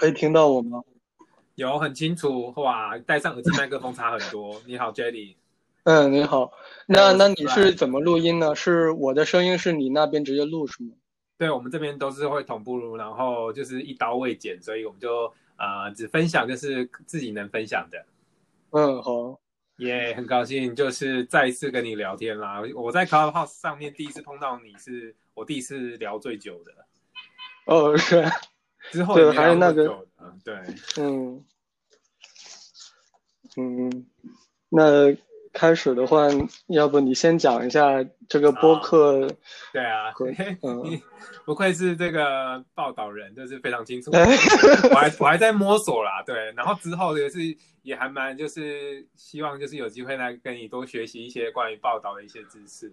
可以听到我吗？有很清楚哇，戴上耳机麦克风差很多。你好，Jelly。嗯，你好。那那你是怎么录音呢？是我的声音是你那边直接录是吗？对，我们这边都是会同步录，然后就是一刀未剪，所以我们就呃只分享就是自己能分享的。嗯，好。耶，很高兴就是再一次跟你聊天啦。我在 Clubhouse 上面第一次碰到你是我第一次聊最久的。哦，是。之后对，还有那个，对，嗯，嗯，那开始的话，要不你先讲一下这个播客？对啊，嗯 不愧是这个报道人，就是非常清楚。我还我还在摸索啦，对，然后之后也是也还蛮就是希望就是有机会来跟你多学习一些关于报道的一些知识。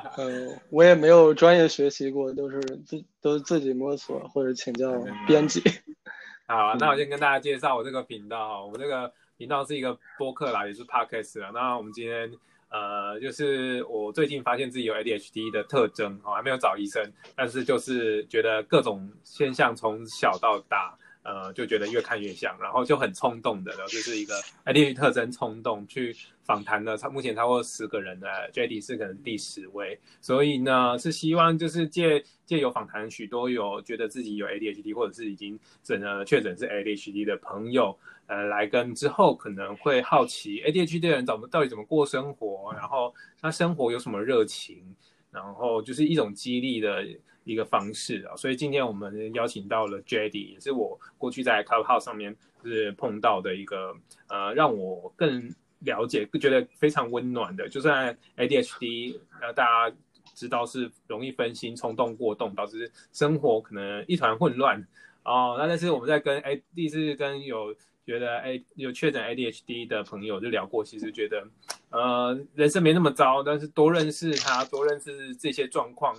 嗯，我也没有专业学习过，都是自都是自己摸索或者请教编辑。好，那我先跟大家介绍我这个频道哈。我们这个频道是一个播客啦，也是 podcast 啦。那我们今天呃，就是我最近发现自己有 ADHD 的特征，哦，还没有找医生，但是就是觉得各种现象从小到大。呃，就觉得越看越像，然后就很冲动的，然后就是一个 ADHD 特征冲动去访谈了，超目前超过十个人的 JD 是可能第十位，所以呢是希望就是借借由访谈许多有觉得自己有 ADHD 或者是已经诊了确诊是 ADHD 的朋友，呃，来跟之后可能会好奇 ADHD 的人怎么到底怎么过生活，然后他生活有什么热情，然后就是一种激励的。一个方式啊，所以今天我们邀请到了 JD，也是我过去在 Clubhouse 上面是碰到的一个呃，让我更了解、觉得非常温暖的。就算 ADHD，呃，大家知道是容易分心、冲动过动，导致生活可能一团混乱哦。那但是我们在跟哎，第一次跟有觉得哎有确诊 ADHD 的朋友就聊过，其实觉得呃人生没那么糟，但是多认识他，多认识这些状况。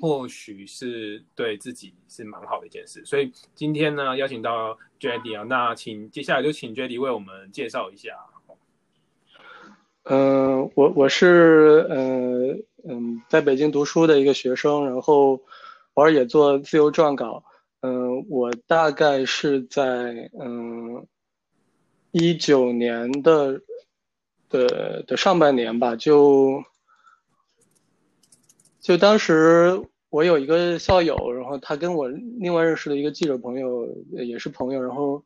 或许是对自己是蛮好的一件事，所以今天呢邀请到 Jady 啊，那请接下来就请 Jady 为我们介绍一下。嗯，我我是呃嗯在北京读书的一个学生，然后偶尔也做自由撰稿。嗯，我大概是在嗯一九年的的的上半年吧，就。就当时我有一个校友，然后他跟我另外认识的一个记者朋友也是朋友，然后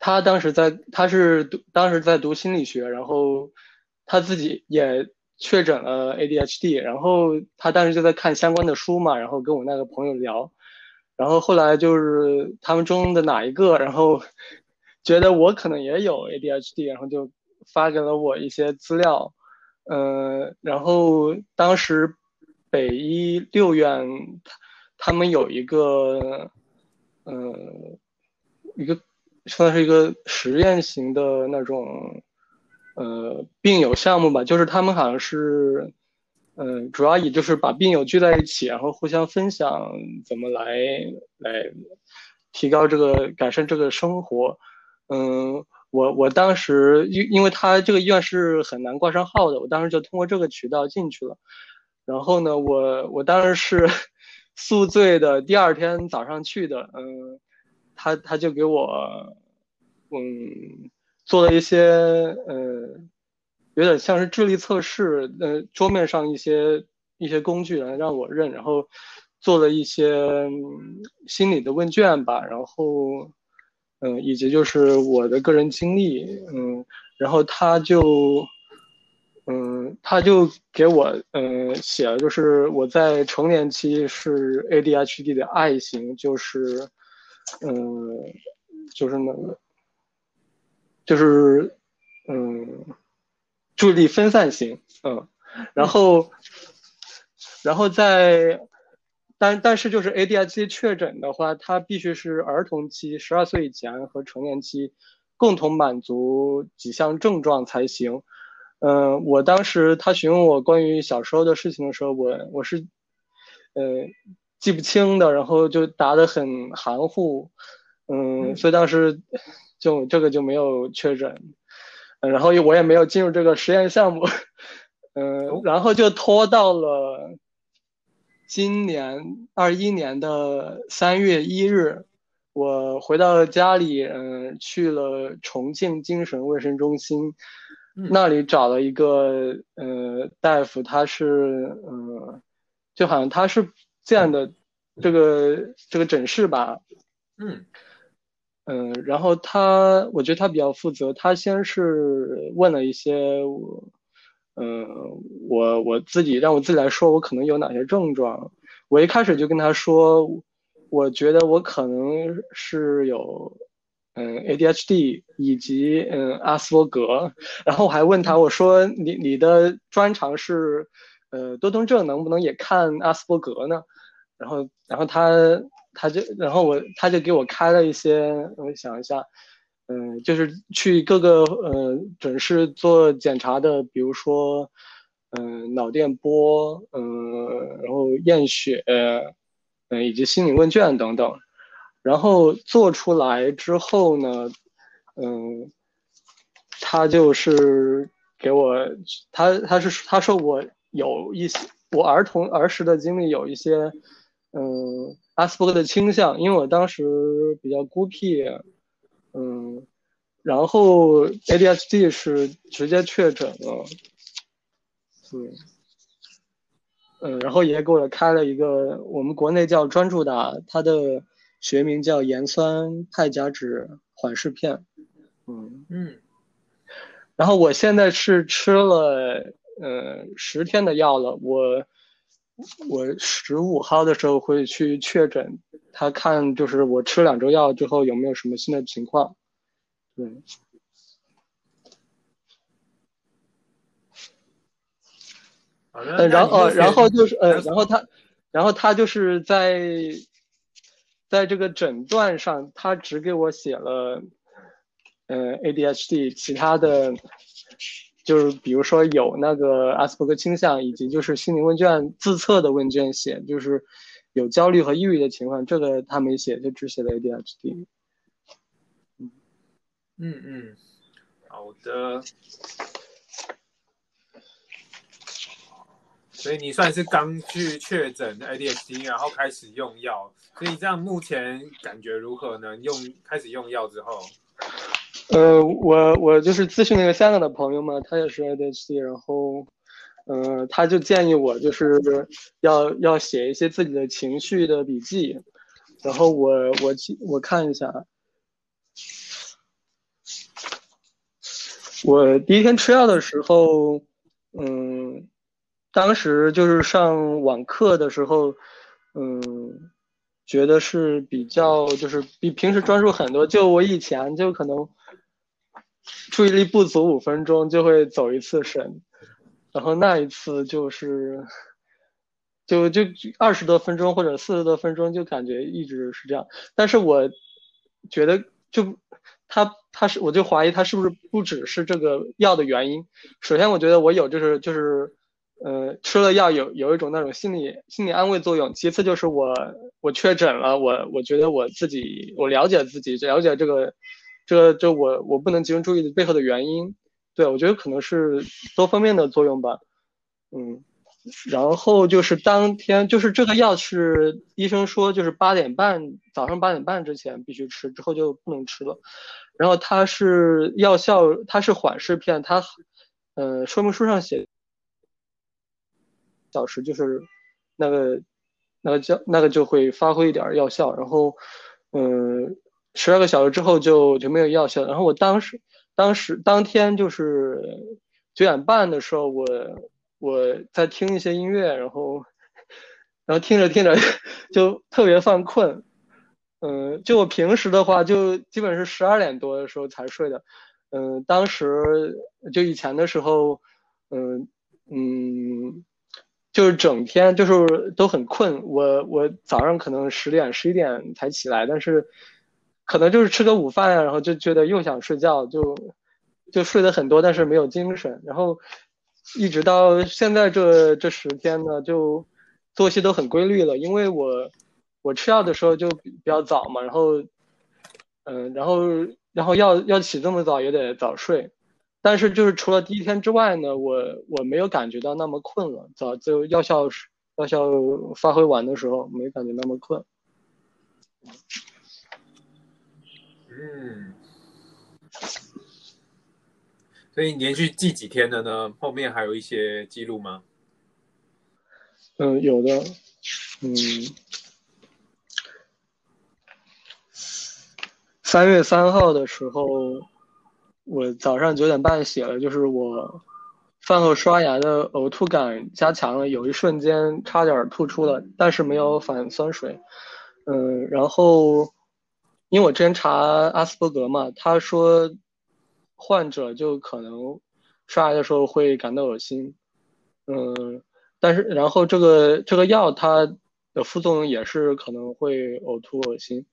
他当时在他是读当时在读心理学，然后他自己也确诊了 ADHD，然后他当时就在看相关的书嘛，然后跟我那个朋友聊，然后后来就是他们中的哪一个，然后觉得我可能也有 ADHD，然后就发给了我一些资料，嗯，然后当时。北医六院，他他们有一个，呃，一个算是一个实验型的那种，呃，病友项目吧。就是他们好像是，嗯，主要以就是把病友聚在一起，然后互相分享怎么来来提高这个改善这个生活。嗯，我我当时因因为他这个医院是很难挂上号的，我当时就通过这个渠道进去了。然后呢，我我当时是 宿醉的第二天早上去的，嗯，他他就给我，嗯，做了一些，呃，有点像是智力测试，呃，桌面上一些一些工具来让我认，然后做了一些心理的问卷吧，然后，嗯，以及就是我的个人经历，嗯，然后他就。嗯，他就给我嗯写了，就是我在成年期是 ADHD 的 I 型，就是嗯，就是那个，就是嗯，注意力分散型，嗯，然后，然后在，但但是就是 ADHD 确诊的话，它必须是儿童期十二岁以前和成年期共同满足几项症状才行。嗯，我当时他询问我关于小时候的事情的时候，我我是，呃，记不清的，然后就答得很含糊，嗯，所以当时就这个就没有确诊，然后我也没有进入这个实验项目，嗯，然后就拖到了今年二一年的三月一日，我回到家里，嗯，去了重庆精神卫生中心，那里找了一个呃大夫，他是嗯，就好像他是这样的这个这个诊室吧，嗯。嗯，然后他我觉得他比较负责，他先是问了一些，嗯，我我自己让我自己来说，我可能有哪些症状，我一开始就跟他说。我觉得我可能是有，嗯，ADHD 以及嗯阿斯伯格，然后我还问他，我说你你的专长是，呃多动症，能不能也看阿斯伯格呢？然后然后他他就然后我他就给我开了一些，我想一下，嗯，就是去各个呃诊室做检查的，比如说，嗯脑电波，嗯然后验血。嗯，以及心理问卷等等，然后做出来之后呢，嗯，他就是给我，他他是他说我有一些我儿童儿时的经历有一些，嗯，阿斯伯格的倾向，因为我当时比较孤僻，嗯，然后 ADHD 是直接确诊了，嗯。嗯，然后也给我开了一个，我们国内叫专注达，它的学名叫盐酸派甲酯缓释片。嗯嗯，然后我现在是吃了呃十天的药了，我我十五号的时候会去确诊，他看就是我吃两周药之后有没有什么新的情况。对。呃，然后呃，然后就是呃，然后他，然后他就是在，在这个诊断上，他只给我写了，呃，ADHD，其他的，就是比如说有那个阿斯伯格倾向，以及就是心理问卷自测的问卷写，就是有焦虑和抑郁的情况，这个他没写，就只写了 ADHD。嗯嗯嗯，好的。所以你算是刚去确诊 ADHD，然后开始用药，所以这样目前感觉如何呢？用开始用药之后，呃，我我就是咨询那个香港的朋友嘛，他也是 ADHD，然后，呃，他就建议我就是要要写一些自己的情绪的笔记，然后我我我看一下，我第一天吃药的时候，嗯。当时就是上网课的时候，嗯，觉得是比较就是比平时专注很多。就我以前就可能注意力不足五分钟就会走一次神，然后那一次就是就就二十多分钟或者四十多分钟就感觉一直是这样。但是我觉得就他他是我就怀疑他是不是不只是这个药的原因。首先我觉得我有就是就是。呃，吃了药有有一种那种心理心理安慰作用。其次就是我我确诊了，我我觉得我自己我了解自己，了解这个这个就我我不能集中注意力背后的原因。对我觉得可能是多方面的作用吧。嗯，然后就是当天就是这个药是医生说就是八点半早上八点半之前必须吃，之后就不能吃了。然后它是药效，它是缓释片，它呃说明书上写。小时就是那个那个叫那个就会发挥一点药效，然后嗯，十二个小时之后就就没有药效。然后我当时当时当天就是九点半的时候，我我在听一些音乐，然后然后听着听着 就特别犯困。嗯，就我平时的话，就基本是十二点多的时候才睡的。嗯，当时就以前的时候，嗯嗯。就是整天就是都很困，我我早上可能十点十一点才起来，但是可能就是吃个午饭呀，然后就觉得又想睡觉，就就睡得很多，但是没有精神，然后一直到现在这这十天呢，就作息都很规律了，因为我我吃药的时候就比较早嘛，然后嗯，然后然后要要起这么早也得早睡。但是就是除了第一天之外呢，我我没有感觉到那么困了。早就药效药效发挥完的时候，没感觉那么困。嗯，所以连续记几天的呢？后面还有一些记录吗？嗯，有的。嗯，三月三号的时候，我早上九点半写了，就是我饭后刷牙的呕吐感加强了，有一瞬间差点吐出了，但是没有反酸水。嗯，然后。因为我之前查阿斯伯格嘛，他说。患者就可能刷牙的时候会感到恶心，嗯，但是然后这个这个药它的副作用也是可能会呕吐恶心。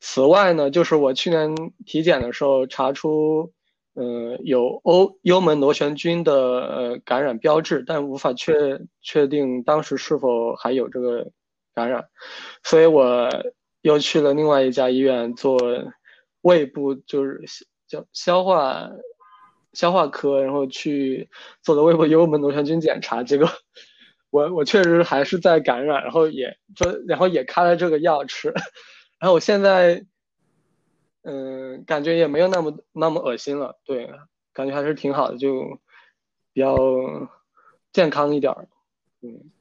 此外呢，就是我去年体检的时候查出，呃，有欧幽门螺旋菌的呃感染标志，但无法确确定当时是否还有这个感染，所以我又去了另外一家医院做胃部就是。叫消化消化科，然后去做的胃部幽门螺旋菌检查，结果我我确实还是在感染，然后也就，然后也开了这个药吃，然后我现在嗯，感觉也没有那么那么恶心了，对，感觉还是挺好的，就比较健康一点儿，嗯。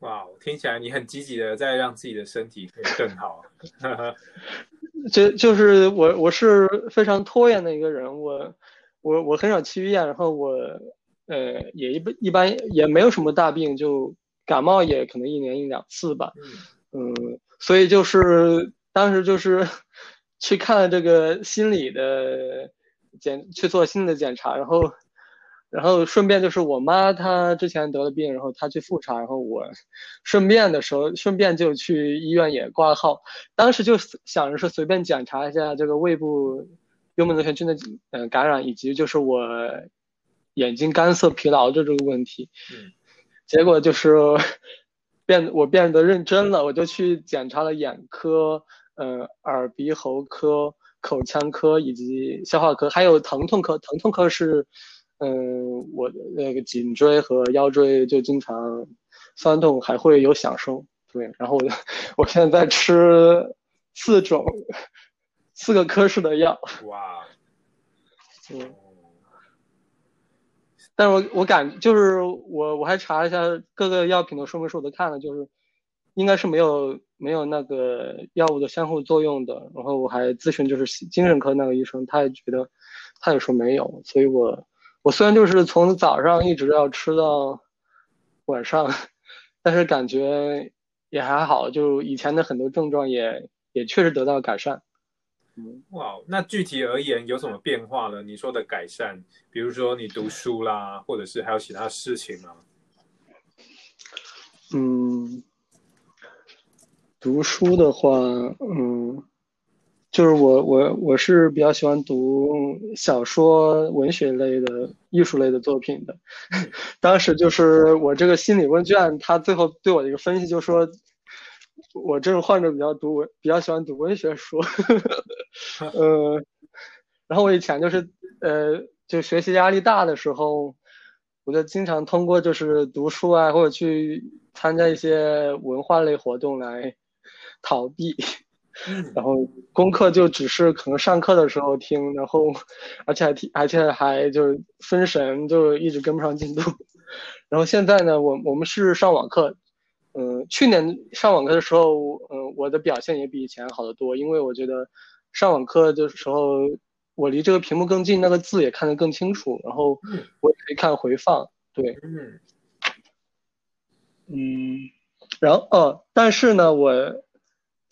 哇，听起来你很积极的在让自己的身体可以更好。就就是我我是非常拖延的一个人，我我我很少去医院，然后我呃也一般一般也没有什么大病，就感冒也可能一年一两次吧。嗯，所以就是当时就是去看了这个心理的检去做心理的检查，然后。然后顺便就是我妈她之前得了病，然后她去复查，然后我顺便的时候顺便就去医院也挂号。当时就想着是随便检查一下这个胃部幽门螺旋菌的嗯感染，以及就是我眼睛干涩疲劳的这个问题。嗯。结果就是变我变得认真了，我就去检查了眼科、嗯耳鼻喉科、口腔科以及消化科，还有疼痛科。疼痛科是。嗯，我的那个颈椎和腰椎就经常酸痛，还会有响声。对，然后我我现在在吃四种四个科室的药。哇，嗯，但是我我感就是我我还查了一下各个药品的说明书，我都看了，就是应该是没有没有那个药物的相互作用的。然后我还咨询就是精神科那个医生，他也觉得他也说没有，所以我。我虽然就是从早上一直要吃到晚上，但是感觉也还好，就以前的很多症状也也确实得到改善。嗯，哇，那具体而言有什么变化呢？你说的改善，比如说你读书啦，或者是还有其他事情吗？嗯，读书的话，嗯。就是我我我是比较喜欢读小说、文学类的、艺术类的作品的。当时就是我这个心理问卷，他最后对我的一个分析就说，我这种患者比较读文，比较喜欢读文学书。呃，然后我以前就是呃，就学习压力大的时候，我就经常通过就是读书啊，或者去参加一些文化类活动来逃避。然后功课就只是可能上课的时候听，然后而且还听，而且还就是分神，就一直跟不上进度。然后现在呢，我我们是上网课，嗯，去年上网课的时候，嗯，我的表现也比以前好得多，因为我觉得上网课的时候，我离这个屏幕更近，那个字也看得更清楚，然后我也可以看回放，对，嗯，然后哦，但是呢，我。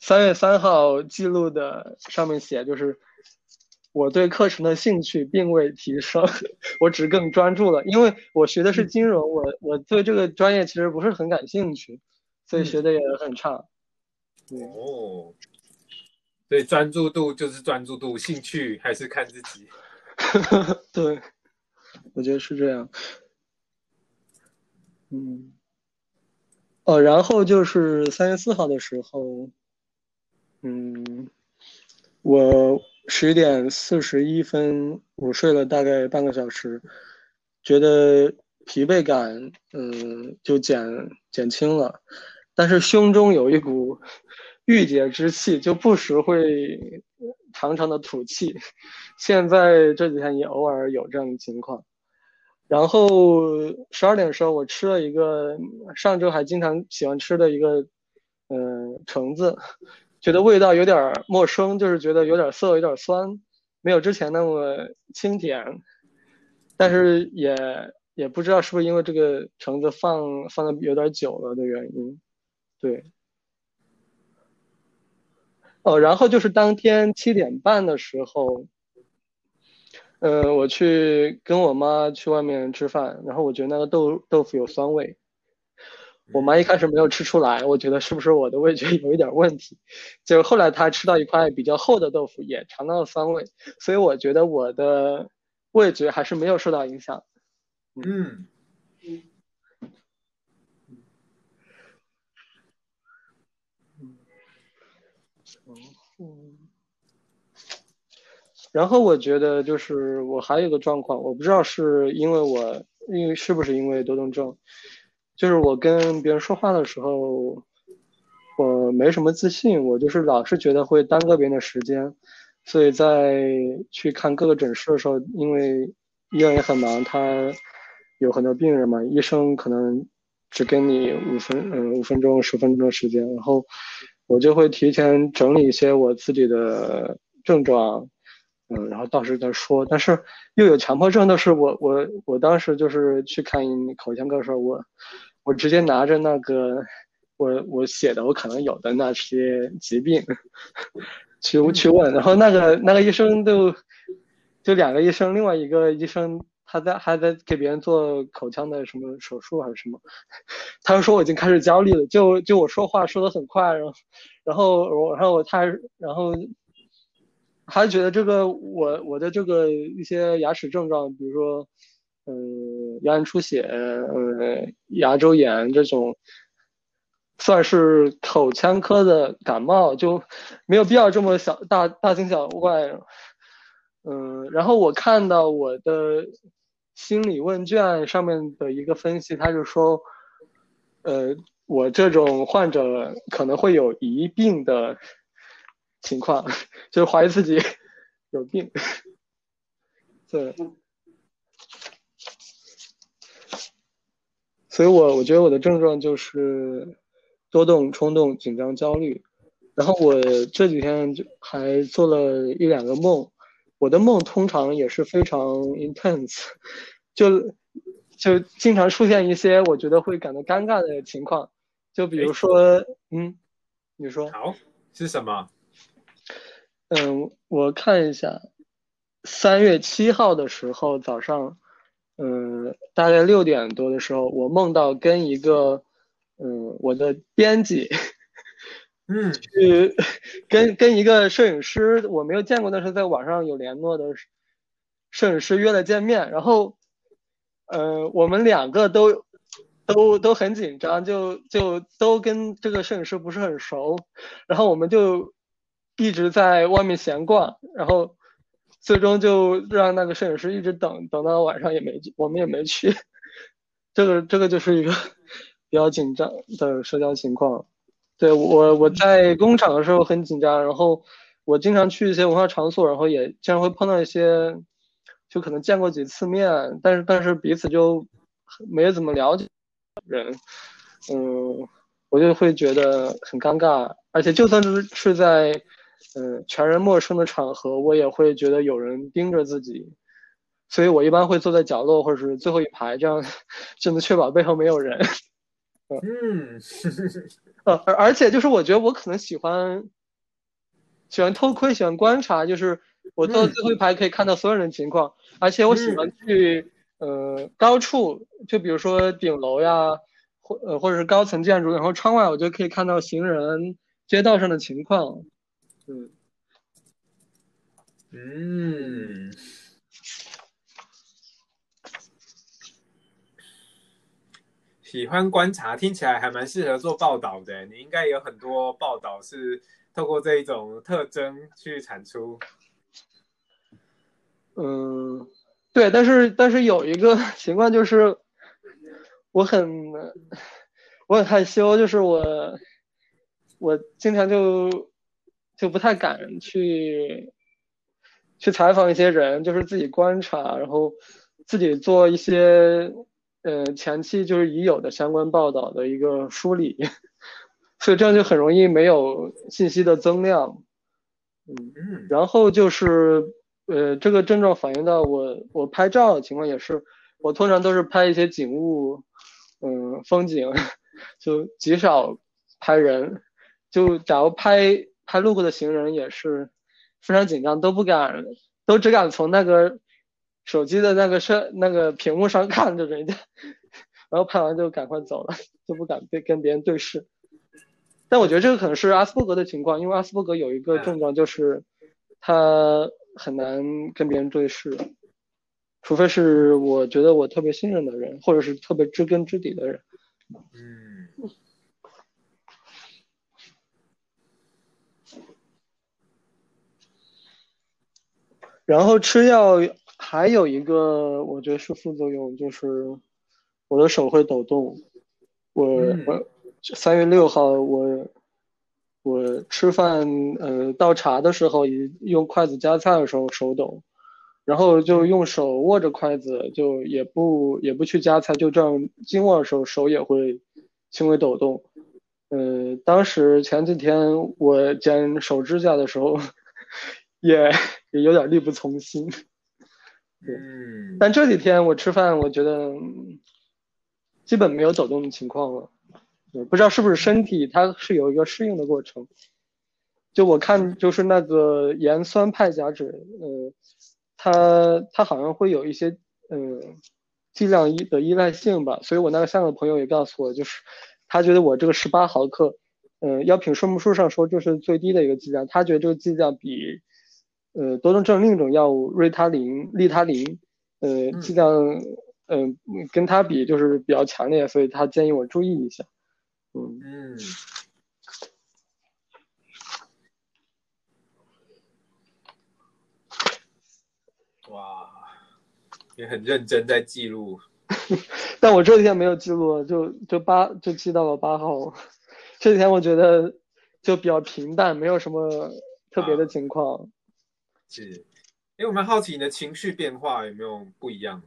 三月三号记录的上面写，就是我对课程的兴趣并未提升，我只更专注了。因为我学的是金融，我我对这个专业其实不是很感兴趣，所以学的也很差。哦，所以专注度就是专注度，兴趣还是看自己。对，我觉得是这样。嗯，哦，然后就是三月四号的时候。嗯，我十点四十一分午睡了大概半个小时，觉得疲惫感嗯就减减轻了，但是胸中有一股 郁结之气，就不时会长长的吐气。现在这几天也偶尔有这样的情况。然后十二点的时候，我吃了一个上周还经常喜欢吃的一个，嗯，橙子，觉得味道有点陌生，就是觉得有点涩，有点酸，没有之前那么清甜。但是也也不知道是不是因为这个橙子放放的有点久了的原因，对。哦，然后就是当天七点半的时候。嗯，我去跟我妈去外面吃饭，然后我觉得那个豆豆腐有酸味，我妈一开始没有吃出来，我觉得是不是我的味觉有一点问题，就后来她吃到一块比较厚的豆腐，也尝到了酸味，所以我觉得我的味觉还是没有受到影响。嗯。嗯。然后我觉得就是我还有个状况，我不知道是因为我因为是不是因为多动症，就是我跟别人说话的时候，我没什么自信，我就是老是觉得会耽搁别人的时间，所以在去看各个诊室的时候，因为医院也很忙，他有很多病人嘛，医生可能只给你五分嗯五分钟十分钟的时间，然后我就会提前整理一些我自己的症状。嗯，然后到时再说。但是又有强迫症的是，我我我当时就是去看口腔科的时候，我我直接拿着那个我我写的我可能有的那些疾病去去问，然后那个那个医生就就两个医生，另外一个医生他在还在给别人做口腔的什么手术还是什么，他就说我已经开始焦虑了，就就我说话说的很快，然后然后我然后他然后。还觉得这个我我的这个一些牙齿症状，比如说，呃，牙龈出血，呃，牙周炎这种，算是口腔科的感冒，就没有必要这么小大大惊小怪。嗯，然后我看到我的心理问卷上面的一个分析，他就说，呃，我这种患者可能会有疑病的。情况 就是怀疑自己 有病，对，所以我我觉得我的症状就是多动、冲动、紧张、焦虑。然后我这几天就还做了一两个梦，我的梦通常也是非常 intense，就就经常出现一些我觉得会感到尴尬的情况，就比如说，嗯，你说。好是什么？嗯，我看一下，三月七号的时候早上，嗯，大概六点多的时候，我梦到跟一个，嗯，我的编辑，嗯，去跟跟一个摄影师，我没有见过，但是在网上有联络的摄影师约了见面，然后，呃，我们两个都都都很紧张，就就都跟这个摄影师不是很熟，然后我们就。一直在外面闲逛，然后最终就让那个摄影师一直等等到晚上也没我们也没去。这个这个就是一个比较紧张的社交情况。对我我在工厂的时候很紧张，然后我经常去一些文化场所，然后也经常会碰到一些就可能见过几次面，但是但是彼此就没怎么了解人，嗯，我就会觉得很尴尬，而且就算是是在。嗯，全然陌生的场合，我也会觉得有人盯着自己，所以我一般会坐在角落或者是最后一排，这样 就能确保背后没有人。嗯，呃，而而且就是我觉得我可能喜欢喜欢偷窥，喜欢观察，就是我坐最后一排可以看到所有人的情况，而且我喜欢去呃高处，就比如说顶楼呀，或呃或者是高层建筑，然后窗外我就可以看到行人、街道上的情况。嗯，嗯，喜欢观察，听起来还蛮适合做报道的。你应该有很多报道是透过这一种特征去产出。嗯，对，但是但是有一个情况就是，我很我很害羞，就是我我经常就。就不太敢去去采访一些人，就是自己观察，然后自己做一些呃前期就是已有的相关报道的一个梳理，所以这样就很容易没有信息的增量。嗯，然后就是呃这个症状反映到我我拍照的情况也是，我通常都是拍一些景物，嗯风景，就极少拍人，就假如拍拍路过的行人也是。非常紧张，都不敢，都只敢从那个手机的那个摄那个屏幕上看着人家，然后拍完就赶快走了，就不敢对跟别人对视。但我觉得这个可能是阿斯伯格的情况，因为阿斯伯格有一个症状就是他很难跟别人对视，除非是我觉得我特别信任的人，或者是特别知根知底的人。嗯。然后吃药还有一个，我觉得是副作用，就是我的手会抖动。我我三月六号我我吃饭呃倒茶的时候，用筷子夹菜的时候手抖，然后就用手握着筷子，就也不也不去夹菜，就这样经握的时候手也会轻微抖动。呃，当时前几天我剪手指甲的时候。也也有点力不从心，嗯，但这几天我吃饭，我觉得基本没有走动的情况了，不知道是不是身体它是有一个适应的过程。就我看，就是那个盐酸派甲酯，呃，它它好像会有一些嗯剂量依的依赖性吧，所以我那个香港朋友也告诉我，就是他觉得我这个十八毫克，嗯，药品说明书上说这是最低的一个剂量，他觉得这个剂量比。呃，多动症另一种药物瑞他林、利他林，呃，剂量，嗯，跟它比就是比较强烈，所以他建议我注意一下。嗯嗯。哇，也很认真在记录。但我这几天没有记录，就就八就记到了八号。这几天我觉得就比较平淡，没有什么特别的情况。是，哎，我蛮好奇你的情绪变化有没有不一样？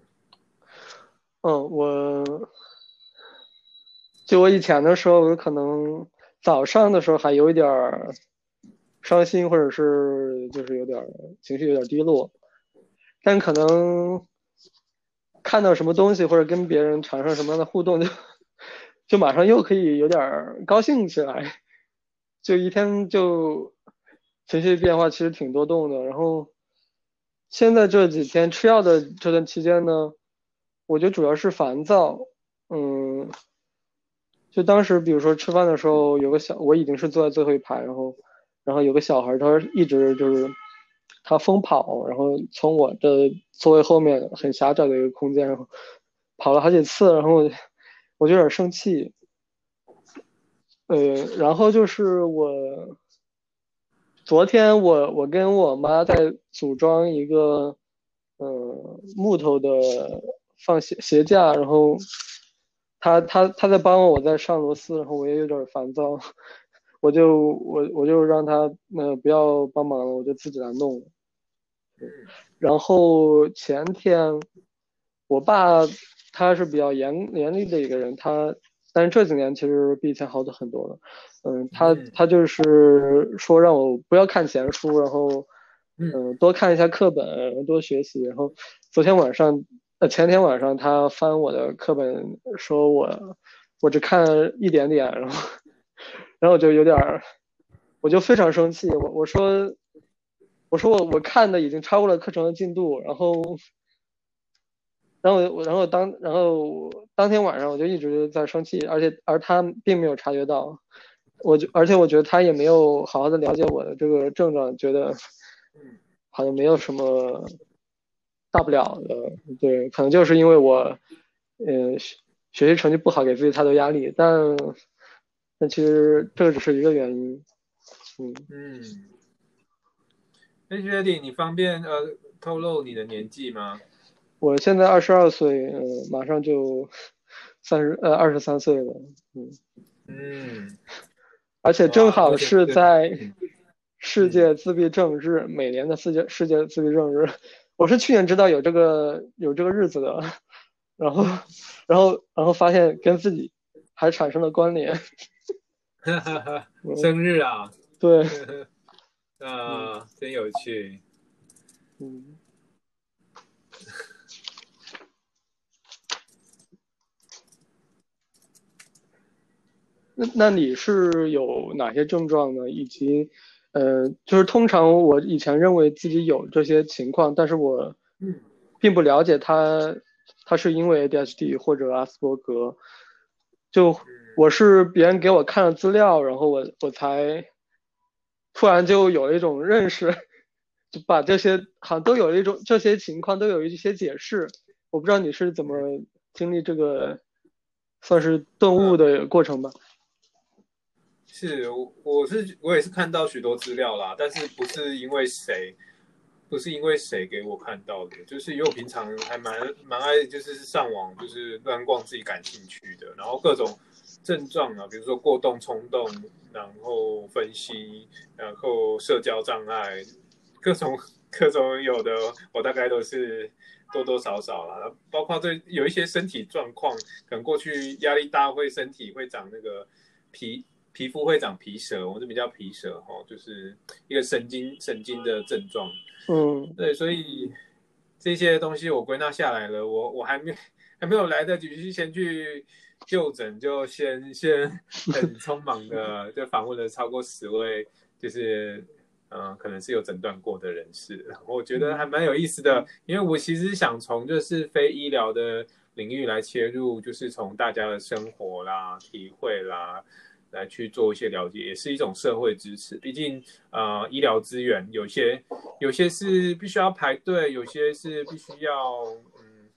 嗯，我就我以前的时候，我可能早上的时候还有一点伤心，或者是就是有点情绪有点低落，但可能看到什么东西或者跟别人产生什么样的互动，就就马上又可以有点高兴起来，就一天就。情绪变化其实挺多动的，然后现在这几天吃药的这段期间呢，我觉得主要是烦躁，嗯，就当时比如说吃饭的时候，有个小我已经是坐在最后一排，然后然后有个小孩他一直就是他疯跑，然后从我的座位后面很狭窄的一个空间，然后跑了好几次，然后我就有点生气，呃，然后就是我。昨天我我跟我妈在组装一个，嗯，木头的放鞋鞋架，然后她她她在帮我，我在上螺丝，然后我也有点烦躁，我就我我就让她呃不要帮忙了，我就自己来弄。然后前天我爸他是比较严严厉的一个人，他但是这几年其实比以前好的很多了。嗯，他他就是说让我不要看闲书，然后嗯多看一下课本，多学习。然后昨天晚上呃前天晚上他翻我的课本，说我我只看一点点，然后然后我就有点儿，我就非常生气。我我说我说我我看的已经超过了课程的进度，然后然后我然后当然后当天晚上我就一直在生气，而且而他并没有察觉到。我就，而且我觉得他也没有好好的了解我的这个症状，觉得，好像没有什么大不了的，对，可能就是因为我，呃，学学习成绩不好，给自己太多压力，但，但其实这个只是一个原因，嗯嗯。那弟，你方便呃透露你的年纪吗？我现在二十二岁，呃，马上就三十呃二十三岁了，嗯嗯。而且正好是在，世界自闭症日，每年的世界世界自闭症日，我是去年知道有这个有这个日子的，然后然后然后发现跟自己还产生了关联。生日啊？对。啊，真有趣。嗯。那那你是有哪些症状呢？以及，呃，就是通常我以前认为自己有这些情况，但是我并不了解他，他是因为 ADHD 或者阿斯伯格，就我是别人给我看了资料，然后我我才突然就有了一种认识，就把这些好像都有一种这些情况都有一些解释。我不知道你是怎么经历这个，算是顿悟的过程吧。是，我是我也是看到许多资料啦，但是不是因为谁，不是因为谁给我看到的，就是因为我平常还蛮蛮爱就是上网就是乱逛自己感兴趣的，然后各种症状啊，比如说过动冲动，然后分析，然后社交障碍，各种各种有的，我大概都是多多少少啦，包括对有一些身体状况，可能过去压力大会身体会长那个皮。皮肤会长皮蛇，我这比较皮蛇哈，就是一个神经神经的症状。嗯，对，所以这些东西我归纳下来了，我我还没还没有来得及去先去就诊，就先先 很匆忙的就访问了超过十位，就是嗯，可能是有诊断过的人士，我觉得还蛮有意思的，因为我其实想从就是非医疗的领域来切入，就是从大家的生活啦、体会啦。来去做一些了解，也是一种社会支持。毕竟，呃，医疗资源有些有些是必须要排队，有些是必须要，嗯，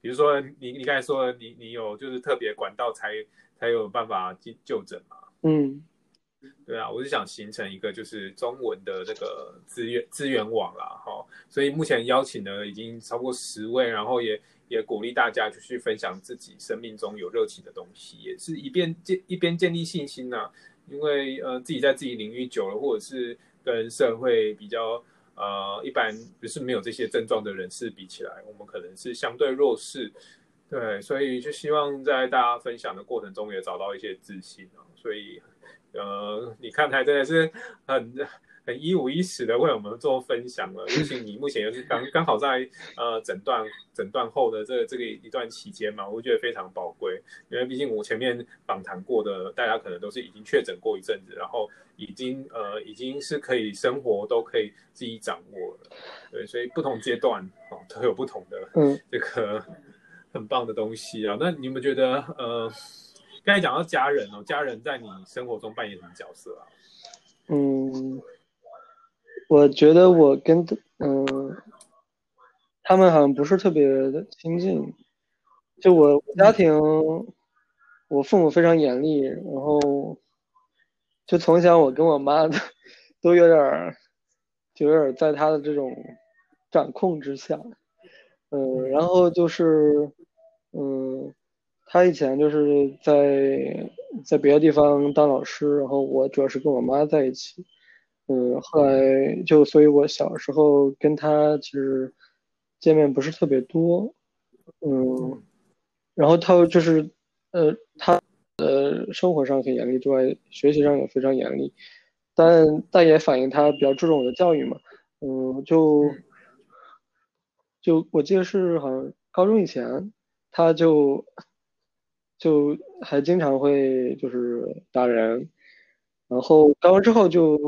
比如说你你刚才说你你有就是特别管道才才有办法就就诊嘛，嗯，对啊，我是想形成一个就是中文的这个资源资源网啦，哈，所以目前邀请的已经超过十位，然后也。也鼓励大家就去分享自己生命中有热情的东西，也是一边建一边建立信心呐。因为呃自己在自己领域久了，或者是跟社会比较呃一般不是没有这些症状的人士比起来，我们可能是相对弱势。对，所以就希望在大家分享的过程中也找到一些自信啊。所以呃你看台真的是很。很一五一十的为我们做分享了，尤其你目前又是刚刚好在呃诊断诊断后的这这个一段期间嘛，我觉得非常宝贵，因为毕竟我前面访谈过的大家可能都是已经确诊过一阵子，然后已经呃已经是可以生活都可以自己掌握了，对，所以不同阶段哦都有不同的这个很棒的东西啊。那你们觉得呃刚才讲到家人哦，家人在你生活中扮演什么角色啊？嗯。我觉得我跟嗯，他们好像不是特别的亲近。就我家庭，我父母非常严厉，然后就从小我跟我妈都有点就有点在他的这种掌控之下。嗯，然后就是嗯，他以前就是在在别的地方当老师，然后我主要是跟我妈在一起。嗯，后来就，所以我小时候跟他其实见面不是特别多，嗯，然后他就是，呃，他呃生活上很严厉之外，学习上也非常严厉，但但也反映他比较注重我的教育嘛，嗯，就就我记得是好像高中以前，他就就还经常会就是打人，然后高中之后就。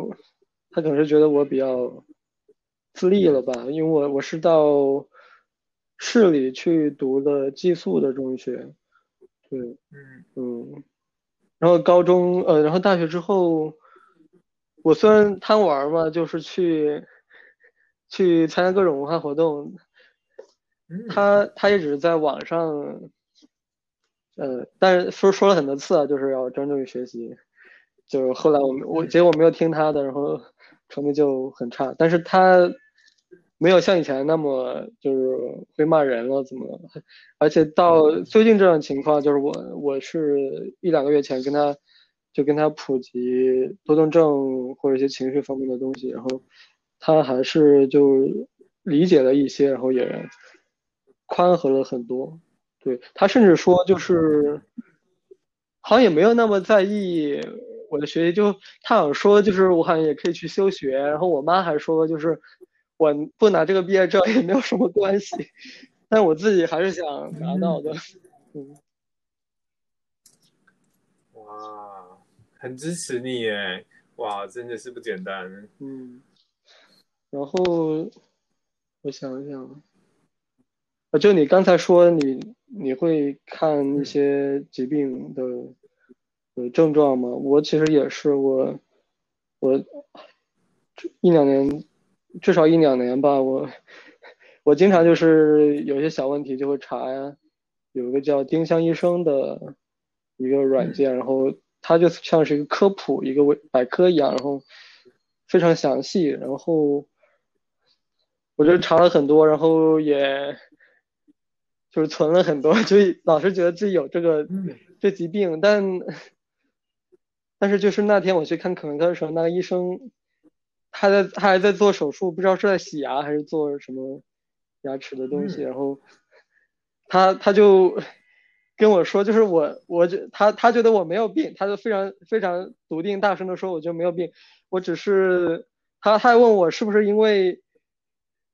他可能是觉得我比较自立了吧，因为我我是到市里去读的寄宿的中学，对，嗯嗯，然后高中呃，然后大学之后，我虽然贪玩嘛，就是去去参加各种文化活动，他。他也只是在网上，呃，但是说说了很多次啊，就是要专注于学习，就是后来我我结果没有听他的，然后。成绩就很差，但是他没有像以前那么就是会骂人了，怎么了？而且到最近这种情况，就是我我是一两个月前跟他就跟他普及多动症或者一些情绪方面的东西，然后他还是就理解了一些，然后也宽和了很多。对他甚至说就是好像也没有那么在意我的学习，就他好像说就是我好像也可以去休学，然后我妈还说就是我不拿这个毕业证也没有什么关系，但我自己还是想拿到的。嗯。哇，很支持你耶！哇，真的是不简单。嗯，然后我想想，啊，就你刚才说你你会看一些疾病的呃症状吗？我其实也是，我我一两年至少一两年吧，我我经常就是有些小问题就会查呀，有一个叫丁香医生的。一个软件，然后它就像是一个科普，一个百科一样，然后非常详细。然后我就查了很多，然后也就是存了很多，就老是觉得自己有这个这疾病，但但是就是那天我去看口科的时候，那个医生他在他还在做手术，不知道是在洗牙还是做什么牙齿的东西，然后他他就。跟我说，就是我，我觉他他觉得我没有病，他就非常非常笃定，大声的说我就没有病，我只是他他还问我是不是因为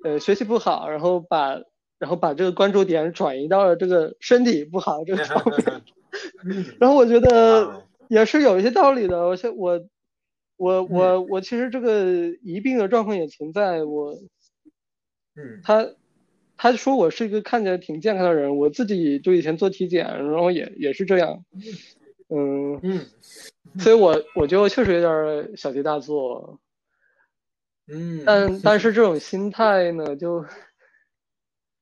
呃学习不好，然后把然后把这个关注点转移到了这个身体不好这个方面，然后我觉得也是有一些道理的，我现我我我我其实这个疑病的状况也存在，我嗯。他。他说我是一个看起来挺健康的人，我自己就以前做体检，然后也也是这样，嗯嗯，所以我我觉得我确实有点小题大做，嗯，但但是这种心态呢，就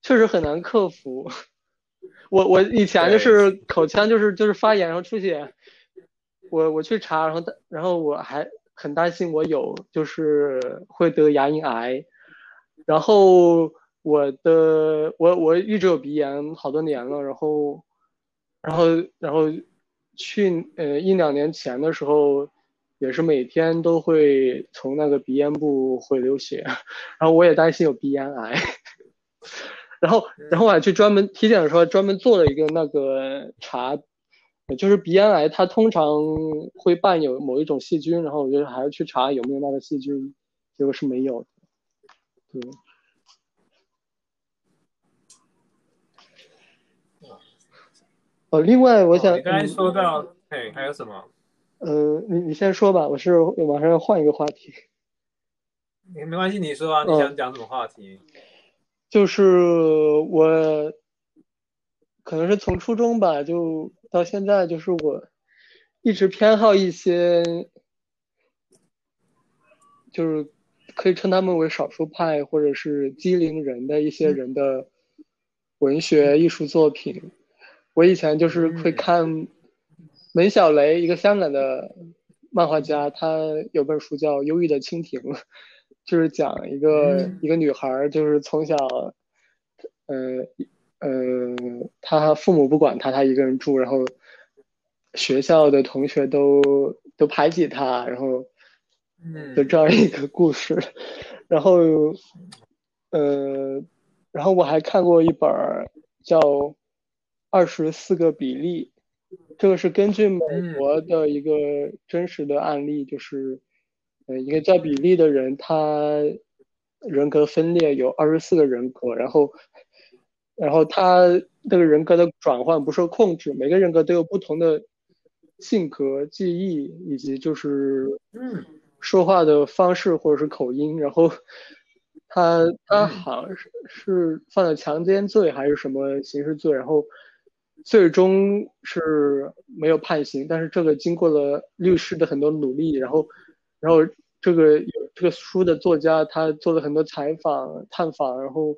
确实很难克服。我我以前就是口腔就是就是发炎然后出血，我我去查，然后然后我还很担心我有就是会得牙龈癌，然后。我的我我一直有鼻炎好多年了，然后，然后然后去呃一两年前的时候，也是每天都会从那个鼻咽部会流血，然后我也担心有鼻咽癌，然后然后我还去专门体检的时候专门做了一个那个查，就是鼻咽癌它通常会伴有某一种细菌，然后我就还要去查有没有那个细菌，结果是没有的，对。哦，另外我想，你刚才说到，嘿，还有什么？呃，你你先说吧，我是马上要换一个话题。没没关系，你说啊，你想讲什么话题？就是我，可能是从初中吧，就到现在，就是我一直偏好一些，就是可以称他们为少数派或者是机灵人的一些人的文学艺术作品。我以前就是会看门小雷，一个香港的漫画家，他有本书叫《忧郁的蜻蜓》，就是讲一个一个女孩，就是从小，呃呃，他父母不管他，他一个人住，然后学校的同学都都排挤他，然后，嗯就这样一个故事，然后，呃，然后我还看过一本叫。二十四个比例，这个是根据美国的一个真实的案例，就是，呃，一个叫比利的人，他人格分裂有二十四个人格，然后，然后他那个人格的转换不受控制，每个人格都有不同的性格、记忆以及就是，说话的方式或者是口音，然后他他好像是是犯了强奸罪还是什么刑事罪，然后。最终是没有判刑，但是这个经过了律师的很多努力，然后，然后这个这个书的作家他做了很多采访探访，然后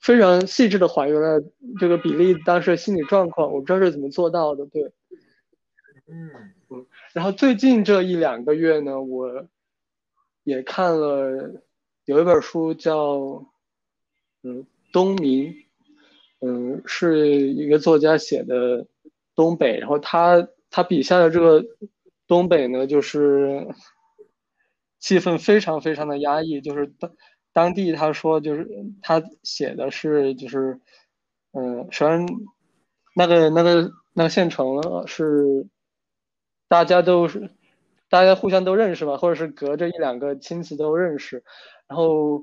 非常细致的还原了这个比利当时的心理状况。我不知道是怎么做到的，对，嗯嗯。然后最近这一两个月呢，我也看了有一本书叫嗯东明。嗯，是一个作家写的东北，然后他他笔下的这个东北呢，就是气氛非常非常的压抑，就是当当地他说就是他写的是就是嗯，虽然那个那个那个县城是大家都是大家互相都认识吧，或者是隔着一两个亲戚都认识，然后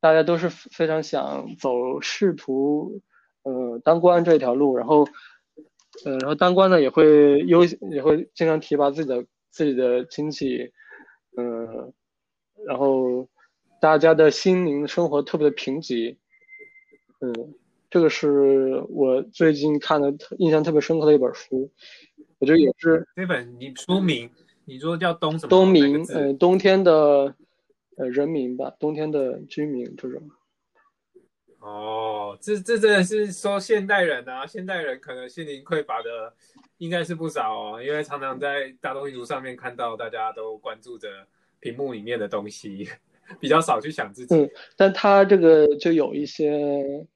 大家都是非常想走仕途呃当官这条路，然后。嗯，然后当官的也会优也会经常提拔自己的自己的亲戚，嗯，然后大家的心灵生活特别的贫瘠，嗯，这个是我最近看的印象特别深刻的一本书，我觉得也是那本你书名你说叫冬什么？冬民，呃，冬天的呃人民吧，冬天的居民这种。哦，这这真的是说现代人啊，现代人可能心灵匮乏的应该是不少哦，因为常常在大众运输上面看到大家都关注着屏幕里面的东西，比较少去想自己。嗯，但他这个就有一些，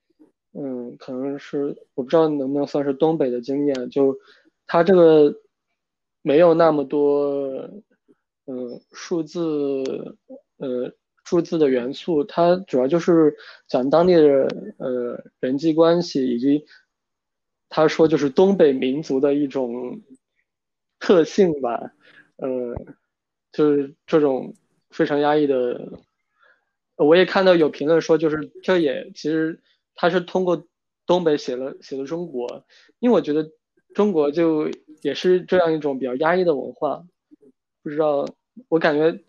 嗯，可能是我不知道能不能算是东北的经验，就他这个没有那么多，嗯，数字，呃。数字的元素，它主要就是讲当地的呃人际关系，以及他说就是东北民族的一种特性吧，呃，就是这种非常压抑的。我也看到有评论说，就是这也其实他是通过东北写了写了中国，因为我觉得中国就也是这样一种比较压抑的文化，不知道我感觉。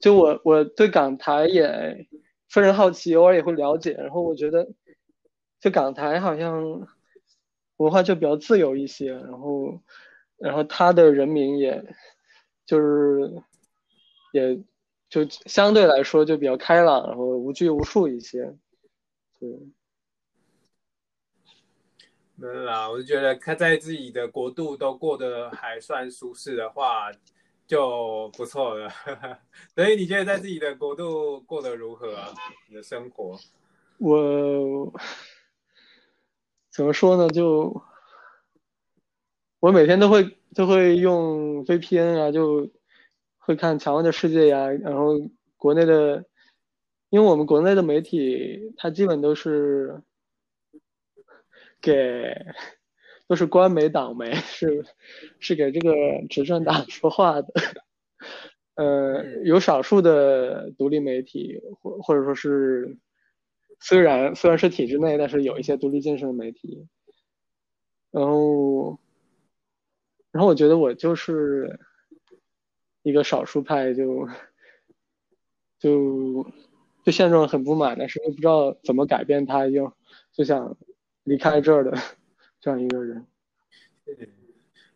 就我我对港台也非常好奇，偶尔也会了解。然后我觉得，就港台好像文化就比较自由一些，然后然后他的人民也就是也就相对来说就比较开朗，然后无拘无束一些。对，没有啦，我就觉得他在自己的国度都过得还算舒适的话。就不错了，所以你觉得在自己的国度过得如何啊？你的生活？我怎么说呢？就我每天都会都会用 VPN 啊，就会看《强问的世界》呀，然后国内的，因为我们国内的媒体，它基本都是给。都是官媒党媒，是是给这个执政党说话的，呃，有少数的独立媒体，或或者说是虽然虽然是体制内，但是有一些独立建设的媒体，然后然后我觉得我就是一个少数派，就就对现状很不满，但是又不知道怎么改变他，就就想离开这儿的。这样一个人，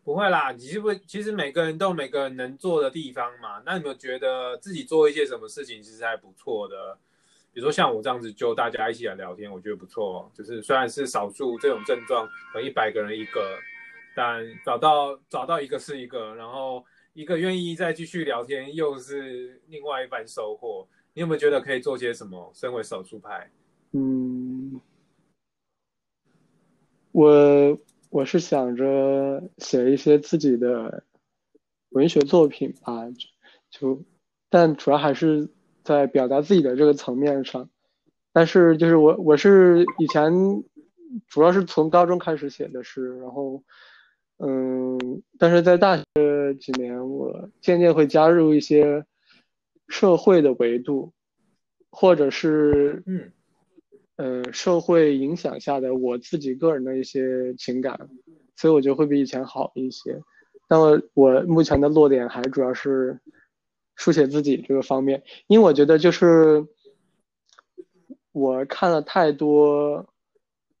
不会啦。你是不是其实每个人都有每个人能做的地方嘛？那你有觉得自己做一些什么事情其实还不错的？比如说像我这样子，就大家一起来聊天，我觉得不错。就是虽然是少数这种症状，可能一百个人一个，但找到找到一个是一个，然后一个愿意再继续聊天，又是另外一番收获。你有没有觉得可以做些什么？身为少数派，嗯。我我是想着写一些自己的文学作品吧，就但主要还是在表达自己的这个层面上。但是就是我我是以前主要是从高中开始写的诗，然后嗯，但是在大学几年，我渐渐会加入一些社会的维度，或者是嗯。呃，社会影响下的我自己个人的一些情感，所以我觉得会比以前好一些。但我我目前的落点还主要是书写自己这个方面，因为我觉得就是我看了太多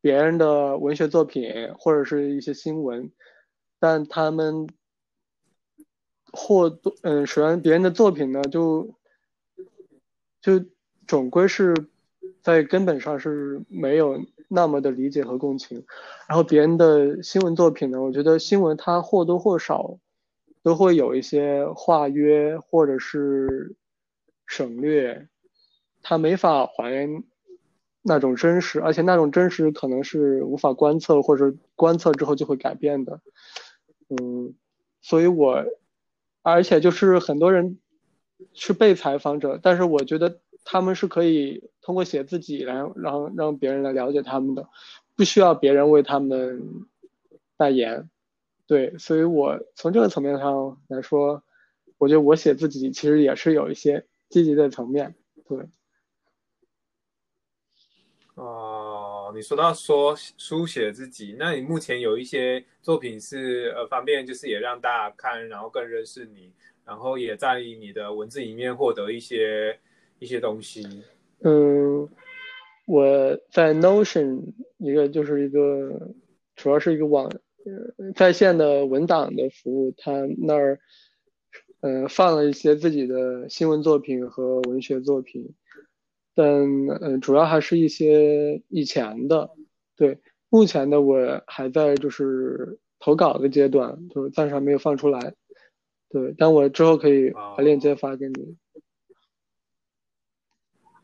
别人的文学作品或者是一些新闻，但他们或多嗯，首先别人的作品呢，就就总归是。在根本上是没有那么的理解和共情，然后别人的新闻作品呢，我觉得新闻它或多或少都会有一些化约或者是省略，它没法还原那种真实，而且那种真实可能是无法观测或者观测之后就会改变的，嗯，所以我而且就是很多人是被采访者，但是我觉得他们是可以通过写自己来让让别人来了解他们的，不需要别人为他们代言。对，所以我从这个层面上来说，我觉得我写自己其实也是有一些积极的层面。对。啊你说到说书写自己，那你目前有一些作品是呃方便，就是也让大家看，然后更认识你，然后也在你的文字里面获得一些一些东西。嗯，我在 Notion 一个就是一个主要是一个网在线的文档的服务，它那儿嗯放了一些自己的新闻作品和文学作品。但嗯，主要还是一些以前的，对，目前的我还在就是投稿的阶段，就是暂时还没有放出来，对，但我之后可以把链接发给你。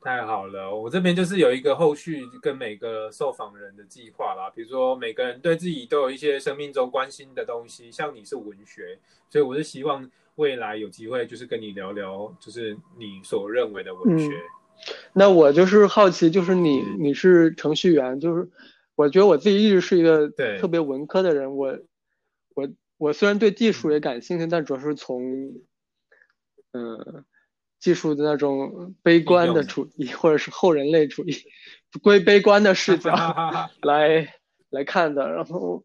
太好了，我这边就是有一个后续跟每个受访人的计划啦，比如说每个人对自己都有一些生命中关心的东西，像你是文学，所以我是希望未来有机会就是跟你聊聊，就是你所认为的文学。那我就是好奇，就是你你是程序员，就是我觉得我自己一直是一个特别文科的人，我我我虽然对技术也感兴趣，但主要是从嗯技术的那种悲观的主义或者是后人类主义归悲观的视角 来来看的，然后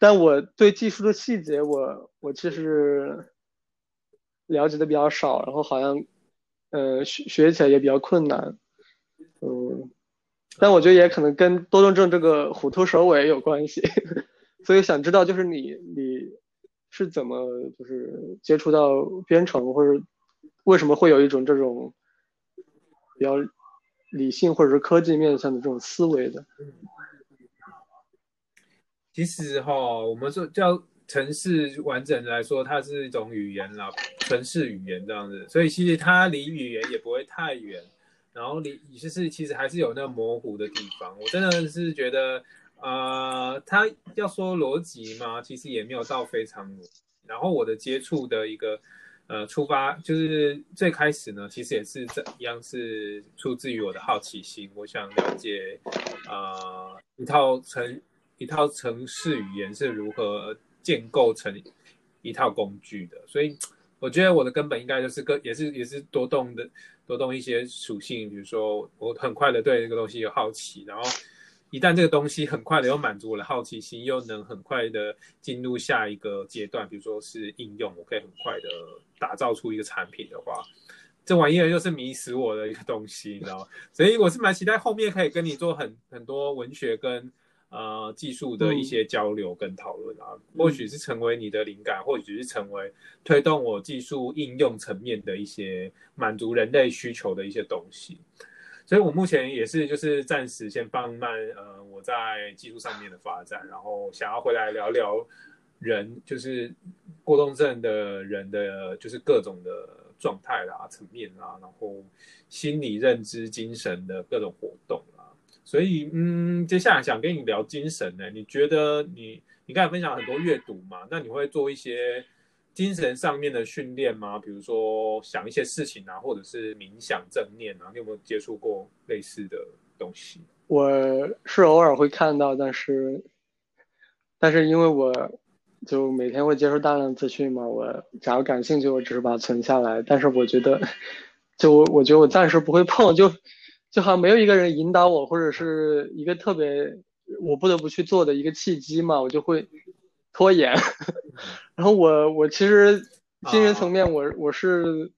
但我对技术的细节，我我其实了解的比较少，然后好像。呃，学学起来也比较困难，嗯，但我觉得也可能跟多动症这个虎头蛇尾有关系，所以想知道就是你你是怎么就是接触到编程，或者为什么会有一种这种比较理性或者是科技面向的这种思维的？其实哈，我们说叫。城市完整来说，它是一种语言啦，城市语言这样子，所以其实它离语言也不会太远，然后离就是其实还是有那模糊的地方。我真的是觉得，呃，它要说逻辑嘛，其实也没有到非常。然后我的接触的一个呃出发，就是最开始呢，其实也是这样，是出自于我的好奇心，我想了解呃一套城一套城市语言是如何。建构成一套工具的，所以我觉得我的根本应该就是跟，也是也是多动的，多动一些属性，比如说我很快的对这个东西有好奇，然后一旦这个东西很快的又满足我的好奇心，又能很快的进入下一个阶段，比如说是应用，我可以很快的打造出一个产品的话，这玩意儿又是迷死我的一个东西，你知道吗？所以我是蛮期待后面可以跟你做很很多文学跟。呃，技术的一些交流跟讨论啊，或许是成为你的灵感，或许是成为推动我技术应用层面的一些满足人类需求的一些东西。所以我目前也是就是暂时先放慢呃我在技术上面的发展，然后想要回来聊聊人，就是过动症的人的，就是各种的状态啦、层面啦，然后心理认知、精神的各种活动。所以，嗯，接下来想跟你聊精神呢。你觉得你你刚才分享很多阅读嘛？那你会做一些精神上面的训练吗？比如说想一些事情啊，或者是冥想正念啊？你有没有接触过类似的东西？我是偶尔会看到，但是但是因为我就每天会接受大量资讯嘛，我假如感兴趣，我只是把它存下来。但是我觉得，就我我觉得我暂时不会碰，就。就好像没有一个人引导我，或者是一个特别我不得不去做的一个契机嘛，我就会拖延。然后我我其实精神层面我我是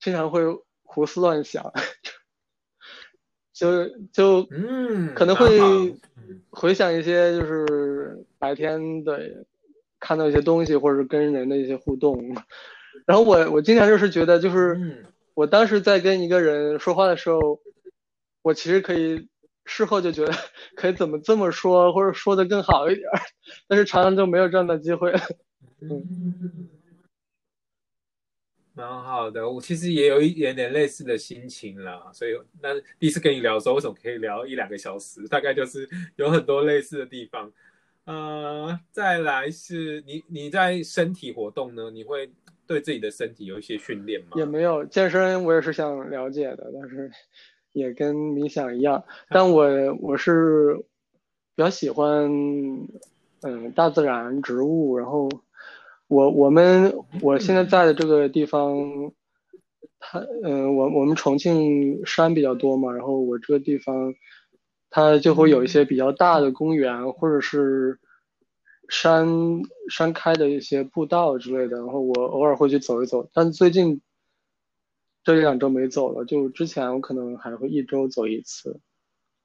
经常会胡思乱想，就就嗯可能会回想一些就是白天的看到一些东西，或者是跟人的一些互动。然后我我经常就是觉得就是我当时在跟一个人说话的时候。我其实可以事后就觉得 可以怎么这么说，或者说的更好一点，但是常常就没有这样的机会。嗯，蛮好的，我其实也有一点点类似的心情啦，所以那第一次跟你聊的时候，为什么可以聊一两个小时？大概就是有很多类似的地方。呃，再来是你你在身体活动呢？你会对自己的身体有一些训练吗？也没有健身，我也是想了解的，但是也跟冥想一样。但我我是比较喜欢嗯大自然、植物，然后我我们我现在在的这个地方，它嗯我我们重庆山比较多嘛，然后我这个地方。它就会有一些比较大的公园，或者是山山开的一些步道之类的，然后我偶尔会去走一走。但最近这一两周没走了，就之前我可能还会一周走一次。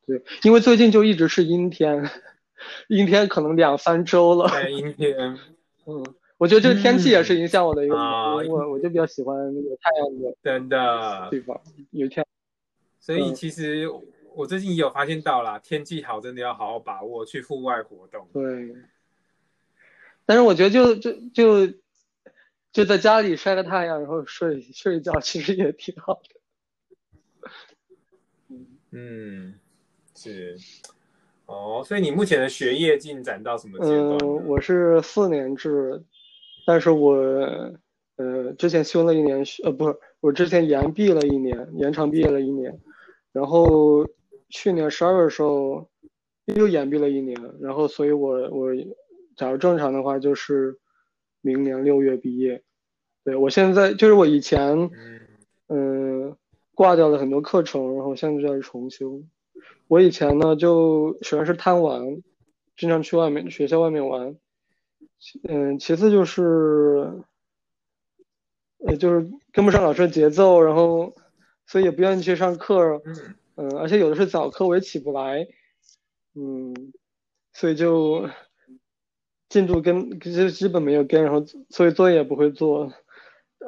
对，因为最近就一直是阴天，阴天可能两三周了。阴天，嗯，我觉得这个天气也是影响我的一个，我我就比较喜欢那个太阳的真的地方，有天。所以其实。我最近也有发现到啦，天气好真的要好好把握去户外活动。对，但是我觉得就就就就在家里晒个太阳，然后睡睡一觉，其实也挺好的。嗯，是。哦，所以你目前的学业进展到什么阶段？嗯，我是四年制，但是我呃之前休了一年，呃不是，我之前延毕了一年，延长毕业了一年，然后。去年十二月的时候，又延毕了一年，然后，所以我我，假如正常的话，就是明年六月毕业。对我现在就是我以前，嗯，挂掉了很多课程，然后现在就在重修。我以前呢，就首先是贪玩，经常去外面学校外面玩，嗯，其次就是，呃，就是跟不上老师的节奏，然后，所以也不愿意去上课。嗯，而且有的是早课，我也起不来，嗯，所以就进度跟就基本没有跟，然后所以作业也不会做。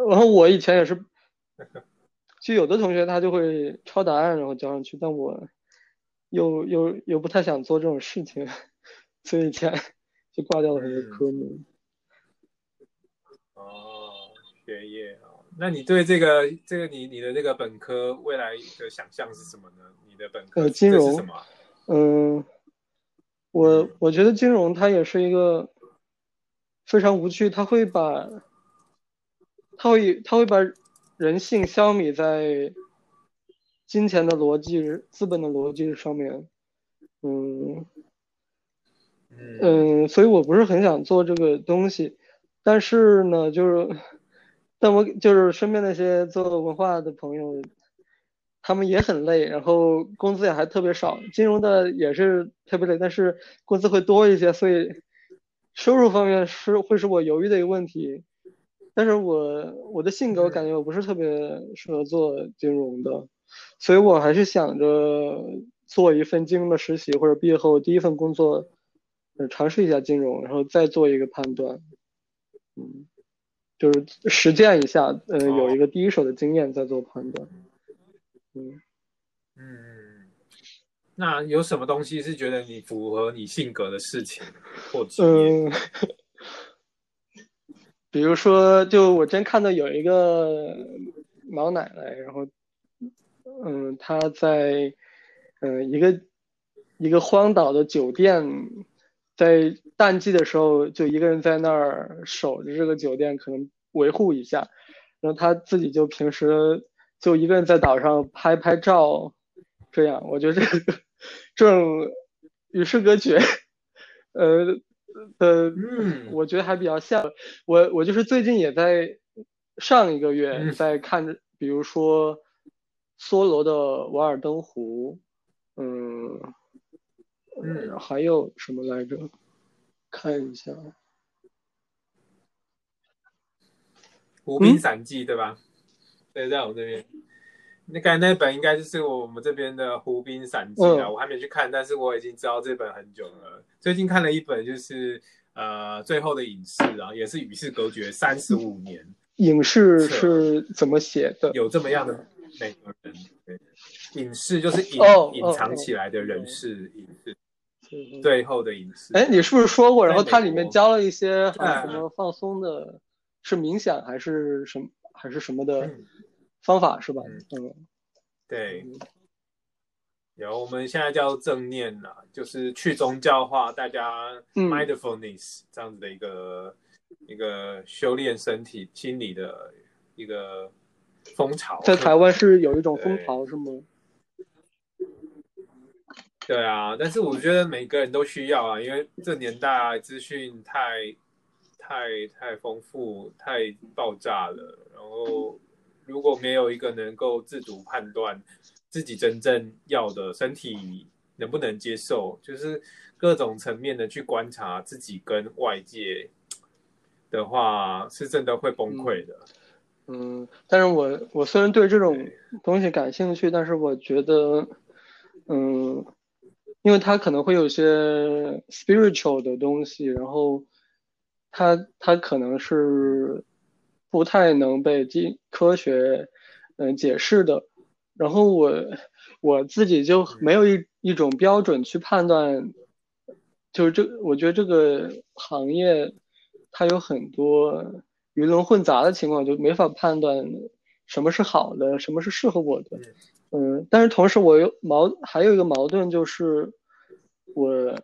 然后我以前也是，就有的同学他就会抄答案然后交上去，但我又又又不太想做这种事情，所以以前就挂掉了很多科目。哦，学业啊。那你对这个这个你你的这个本科未来的想象是什么呢？你的本科呃金融是什么？嗯，我我觉得金融它也是一个非常无趣，他会把他会他会把人性消弭在金钱的逻辑、资本的逻辑上面。嗯嗯，所以我不是很想做这个东西，但是呢，就是。但我就是身边那些做文化的朋友，他们也很累，然后工资也还特别少。金融的也是特别累，但是工资会多一些，所以收入方面是会是我犹豫的一个问题。但是我我的性格，我感觉我不是特别适合做金融的，所以我还是想着做一份金融的实习，或者毕业后第一份工作，呃，尝试一下金融，然后再做一个判断。嗯。就是实践一下，呃，有一个第一手的经验再做判断。嗯嗯，那有什么东西是觉得你符合你性格的事情或职业？比如说，就我真看到有一个老奶奶，然后，嗯，她在，嗯，一个一个荒岛的酒店。在淡季的时候，就一个人在那儿守着这个酒店，可能维护一下。然后她自己就平时就一个人在岛上拍拍照，这样我觉得这个这种与世隔绝，呃呃，我觉得还比较像我。我就是最近也在上一个月在看，比如说梭罗的《瓦尔登湖》，嗯。嗯，还有什么来着？看一下，《湖滨散记》对吧？对，在我这边。那刚才那本应该就是我们这边的《湖滨散记》啊，我还没去看，但是我已经知道这本很久了。最近看了一本，就是呃，《最后的隐士》啊，也是与世隔绝三十五年。隐士是怎么写的？有这么样的美国人？对，隐士就是隐隐藏起来的人士，隐士。最后的隐士。哎，你是不是说过？然后它里面教了一些什么放松的，是冥想还是什么还是什么的方法是吧？嗯，对。有，我们现在叫正念呐，就是去宗教化，大家 mindfulness 这样子的一个一个修炼身体、心理的一个风潮。在台湾是有一种风潮，是吗？对啊，但是我觉得每个人都需要啊，因为这年代资讯太太太丰富、太爆炸了，然后如果没有一个能够自主判断。自己真正要的身体能不能接受，就是各种层面的去观察自己跟外界的话，是真的会崩溃的。嗯，但是我我虽然对这种东西感兴趣，但是我觉得，嗯，因为它可能会有些 spiritual 的东西，然后它它可能是不太能被经科学嗯解释的。然后我我自己就没有一一种标准去判断，就是这，我觉得这个行业它有很多鱼龙混杂的情况，就没法判断什么是好的，什么是适合我的。嗯，但是同时我又矛还有一个矛盾就是，我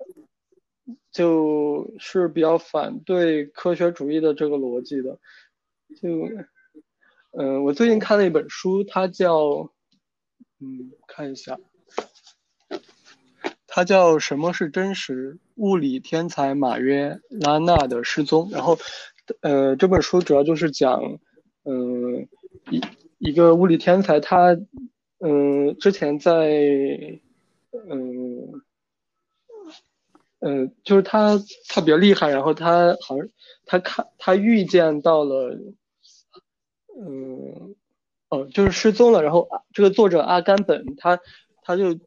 就是比较反对科学主义的这个逻辑的。就嗯，我最近看了一本书，它叫。嗯，看一下，它叫什么是真实？物理天才马约拉纳的失踪。然后，呃，这本书主要就是讲，嗯，一一个物理天才，他，嗯，之前在，嗯，嗯，就是他他比较厉害，然后他好像他看他预见到了，嗯。哦，就是失踪了。然后这个作者阿甘本他他就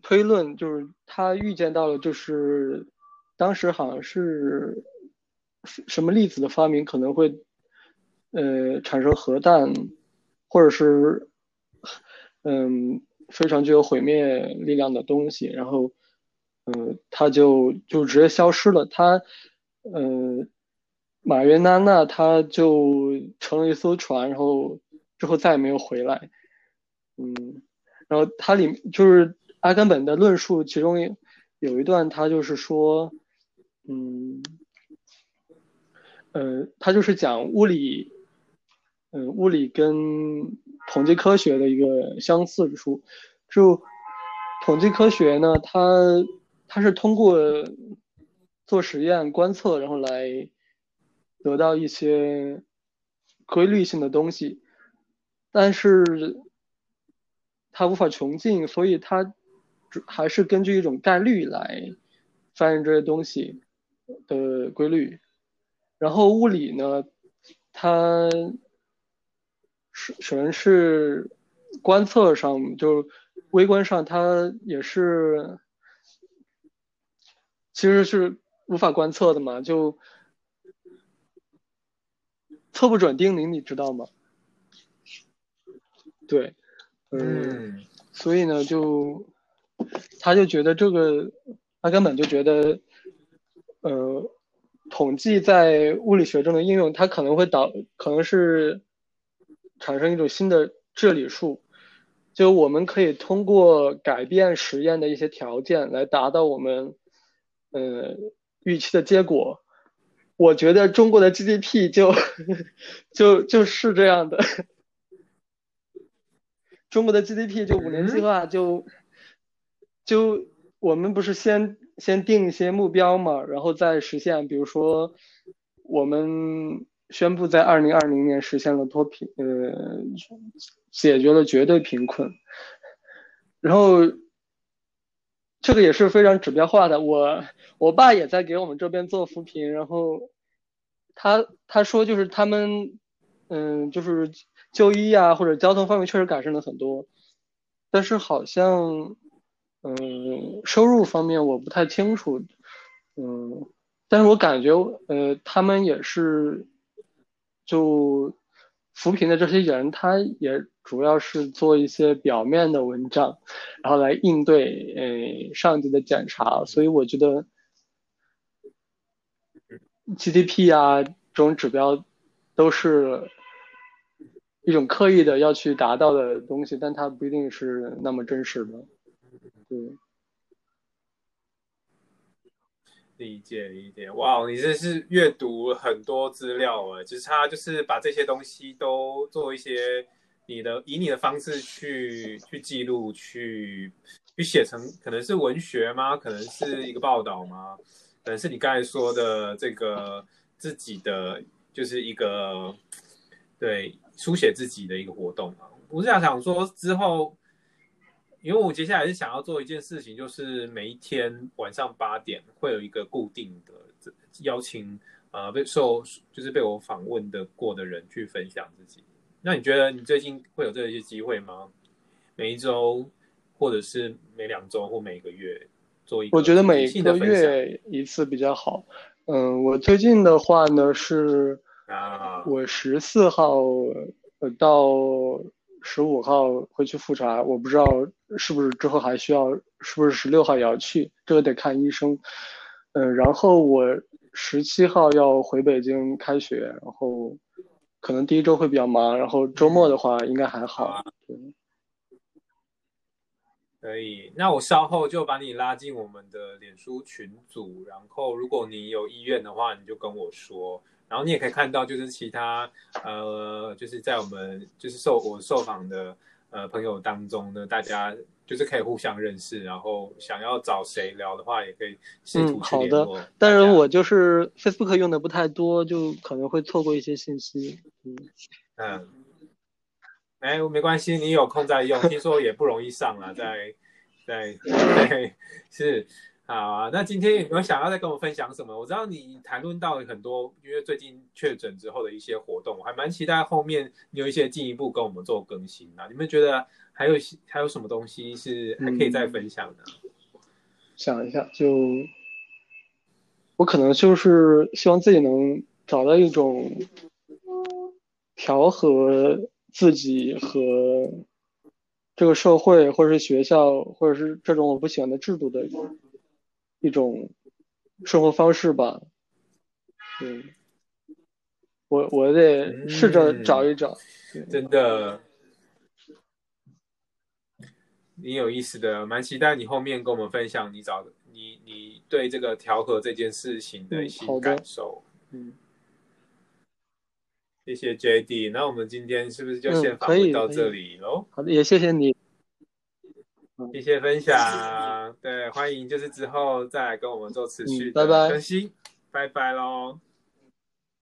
推论，就是他预见到了，就是当时好像是什么粒子的发明可能会呃产生核弹，或者是嗯非常具有毁灭力量的东西。然后嗯他就就直接消失了。他嗯马约娜娜他就乘了一艘船，然后。之后再也没有回来，嗯，然后它里就是阿甘本的论述，其中有一段他就是说，嗯，呃，他就是讲物理，嗯，物理跟统计科学的一个相似之处，就统计科学呢，它它是通过做实验观测，然后来得到一些规律性的东西。但是它无法穷尽，所以它还是根据一种概率来翻译这些东西的规律。然后物理呢，它是首先是观测上，就微观上，它也是其实是无法观测的嘛，就测不准定理，你知道吗？对，嗯，所以呢，就他就觉得这个，他根本就觉得，呃，统计在物理学中的应用，它可能会导，可能是产生一种新的治理数，就我们可以通过改变实验的一些条件来达到我们，呃，预期的结果。我觉得中国的 GDP 就 就就是这样的。中国的 GDP 就五年计划就就我们不是先先定一些目标嘛，然后再实现。比如说，我们宣布在二零二零年实现了脱贫，呃，解决了绝对贫困。然后这个也是非常指标化的。我我爸也在给我们这边做扶贫，然后他他说就是他们嗯就是。就医啊，或者交通方面确实改善了很多，但是好像，嗯，收入方面我不太清楚，嗯，但是我感觉，呃，他们也是，就扶贫的这些人，他也主要是做一些表面的文章，然后来应对，呃，上级的检查，所以我觉得，GDP 啊这种指标都是。一种刻意的要去达到的东西，但它不一定是那么真实的。对，理解理解，哇，你这是阅读很多资料哎，就是他就是把这些东西都做一些你的以你的方式去去记录，去去写成可能是文学吗？可能是一个报道吗？可能是你刚才说的这个自己的就是一个对书写自己的一个活动啊。我是想想说之后。因为我接下来是想要做一件事情，就是每一天晚上八点会有一个固定的邀请，呃，被受就是被我访问的过的人去分享自己。那你觉得你最近会有这些机会吗？每一周，或者是每两周或每个月做一？我觉得每个月一次比较好。嗯，我最近的话呢是啊，我十四号呃到。十五号会去复查，我不知道是不是之后还需要，是不是十六号也要去，这个得看医生。嗯，然后我十七号要回北京开学，然后可能第一周会比较忙，然后周末的话应该还好。对，可以。那我稍后就把你拉进我们的脸书群组，然后如果你有意愿的话，你就跟我说。然后你也可以看到，就是其他呃，就是在我们就是受我受访的呃朋友当中呢，大家就是可以互相认识，然后想要找谁聊的话，也可以试图去联络。当然，我就是 Facebook 用的不太多，就可能会错过一些信息。嗯嗯，哎，没关系，你有空再用。听说也不容易上了，在在 对是。好啊，那今天有没有想要再跟我分享什么？我知道你谈论到很多，因为最近确诊之后的一些活动，我还蛮期待后面你有一些进一步跟我们做更新啊。你们觉得还有还有什么东西是还可以再分享的？想一下，就我可能就是希望自己能找到一种调和自己和这个社会，或者是学校，或者是这种我不喜欢的制度的。一种生活方式吧，嗯，我我得试着找一找，真的，挺有意思的，蛮期待你后面跟我们分享你找的，你你对这个调和这件事情的一些感受，嗯，谢谢 J D，那我们今天是不是就先访问到这里喽？好的，也谢谢你。谢谢分享，对，欢迎就是之后再来跟我们做持续的更新，拜拜喽。